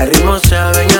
El ritmo se adueña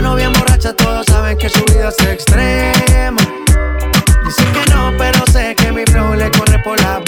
mano bien borracha, todos saben que su vida es extrema. Dicen que no, pero sé que mi flow le corre por la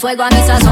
fuego a mi sazón,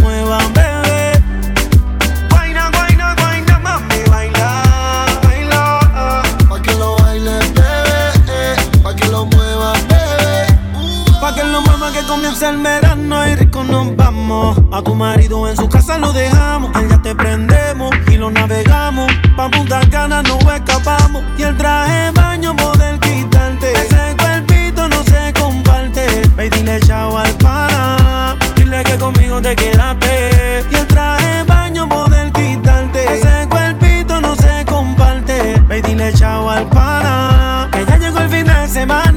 muevan, bebé. Guayna, guayna, guayna, mami, baila, baila. Pa' que lo baile, bebé. Eh. Pa' que lo mueva, bebé. Pa' que lo mueva que comienza el verano y rico nos vamos. A tu marido en su casa lo dejamos. Allá te prendemos y lo navegamos. Pa' Punta Cana nos escapamos. Y el traje baño poder quitarte. Ese cuerpito no se comparte. Ve dile chao al pana. Dile que con conmigo te quedaste. Y el traje baño poder quitarte. Ese cuerpito no se comparte. Ve dile chao al pana. Que ya llegó el fin de semana.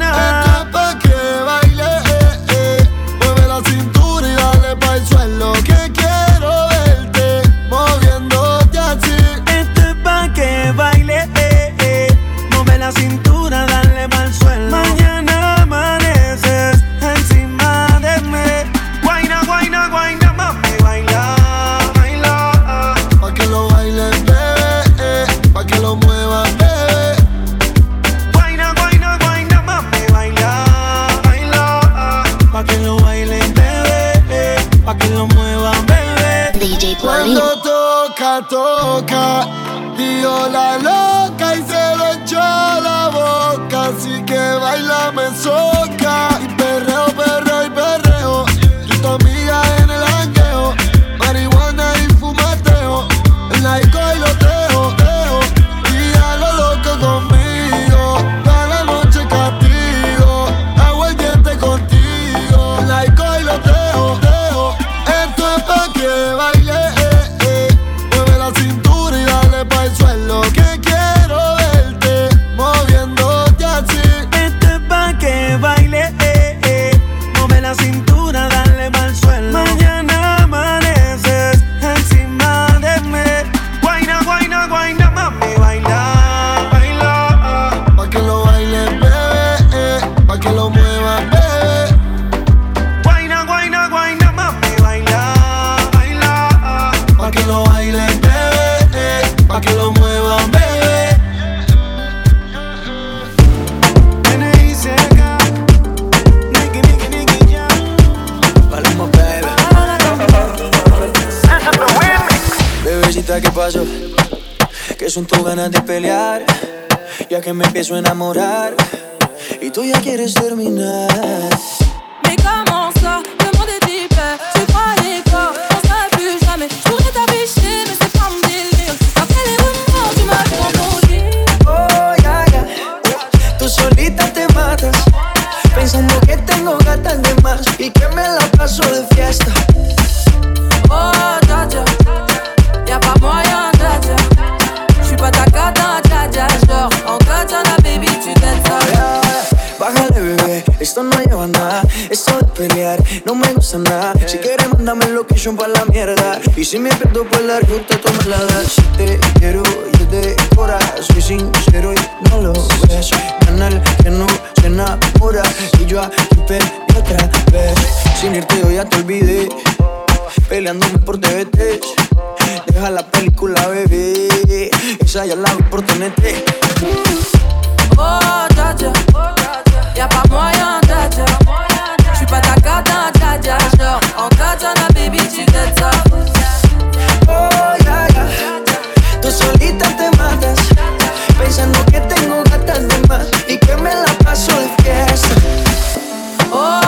De pelear, ya que me empiezo a enamorar. Y tú ya quieres terminar. Mais comment ça, monde est hyper, tu croyais quoi, on serait plus jamais. Je pourrais t'afficher, y que me la paso de fiesta. Oh, ya, ya, pas moyen, ya, ya. pa' ta cata, En katana, baby, tu t'aides Bájale, bebé, esto no lleva nada. Esto de pelear no me gusta nada. Si quieres, mándame location pa' la mierda. Y si me pierdo por la ruta, tú me la das. Si te quiero, yo te cora Soy sincero y no lo ves. Canal que no se enamora. Y yo aquí perdí otra Sin irte yo ya te olvidé Peleándome por TVT Deja la película, bebé. Esa ya la vi por TNT. Oh, dja. Y'a pas moyen, dja dja. J'suis pas ta cata. Genre, en katana, baby, tu. Oh, ya, ya. Tú solita te matas. Pensando que tengo gatas de más. Y que me la paso de fiesta. Oh,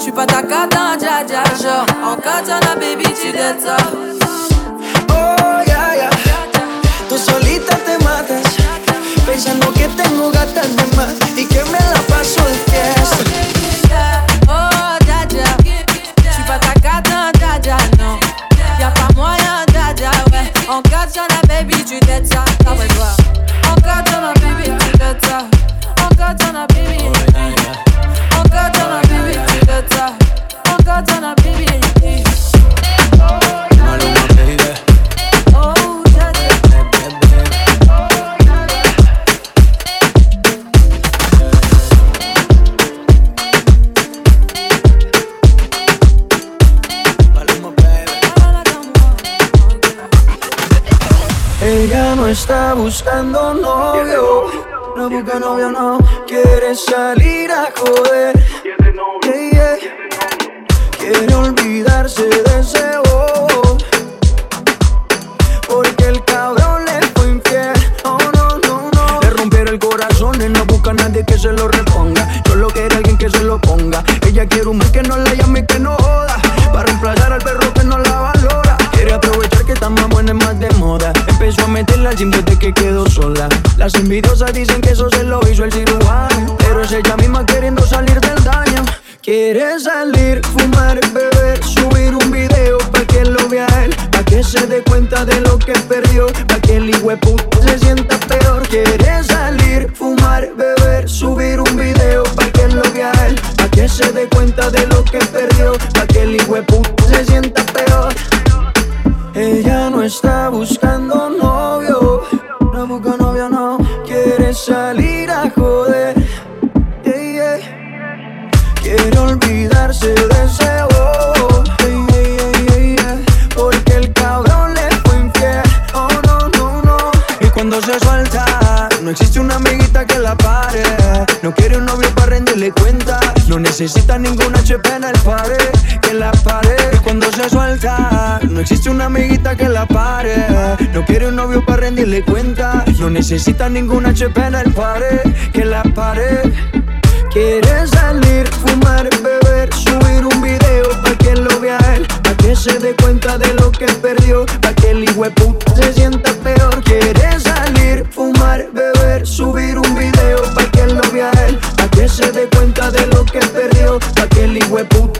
J'suis pas ta cata, dja dja, genre. En katana, baby, tu dettes ça. Oh, yeah, yeah. Tú solita te matas Pensando que tengo gatas de más Y que me la paso de fiesta Oh, dja dja. J'suis pas ta cata, dja dja, non. Y'a pas moyen, dja dja, ouais. En katana, baby, tu dettes ça. Ah ouais, toi. En katana, baby, tu En katana, buscando novio, no busca novio, no quiere salir a joder. Quiere olvidarse de ese gym desde que quedó sola. Las envidiosas dicen que eso se lo hizo el cirujano. Pero es ella misma queriendo salir del daño. Quiere salir, fumar, beber, subir un video pa' que lo vea él, pa' que se dé cuenta de lo que perdió, pa' que el puto se sienta peor. Quiere salir, fumar, beber, subir un video pa' que lo vea él, pa' que se dé cuenta de lo que perdió, pa' que el puto se sienta peor. Ella no está buscando novio, no busca novio, no quiere salir a joder. Quiere olvidarse de ese oh, porque el cabrón le fue infiel. Oh no, no, no. Y cuando se suelta, no existe una amiguita que la pare. No quiere un novio para rendirle cuenta. No necesita ninguna HP en el pared, que la pare. Y cuando se suelta, no existe una amiguita que la pare. No quiere un novio para rendirle cuenta. No necesita ninguna HP en el pared, que la pare. Quiere salir, fumar, beber, subir un video pa' que lo vea él, pa' que se dé cuenta de lo que perdió, pa' que el puta se sienta peor. Quiere salir, fumar, beber, subir un video pa' que lo vea él, pa' que se dé cuenta de lo que perdió, pa' que el puta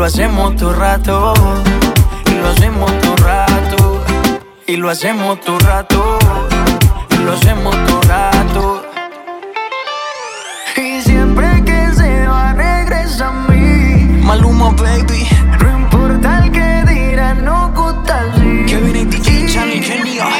lo hacemos todo rato. Y lo hacemos todo rato. Y lo hacemos todo rato. Y lo hacemos todo rato. Y siempre que se va, regresa a mí. Maluma, baby. No importa el que dirán, no gusta así. Kevin y DJ Charlie Genial.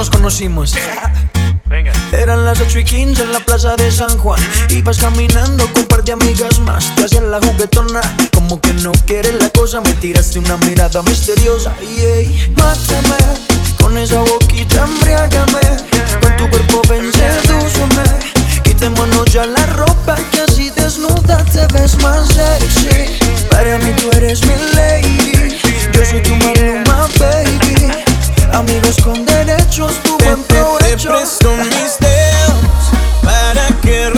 Nos conocimos. Eran las 8 y 15 en la plaza de San Juan. Ibas caminando con un par de amigas más. Te hacían la juguetona. Como que no quieres la cosa. Me tiraste una mirada misteriosa. Y ey, mátame. Con esa boquita embriágame. Con tu cuerpo ven, sedúceme. Quitémonos ya la ropa. Que así desnuda te ves más sexy. Para mí tú eres mi lady. Yo soy tu maluma, baby. Amigos con derechos, tu Te, buen te- te provecho. presto mis dedos para que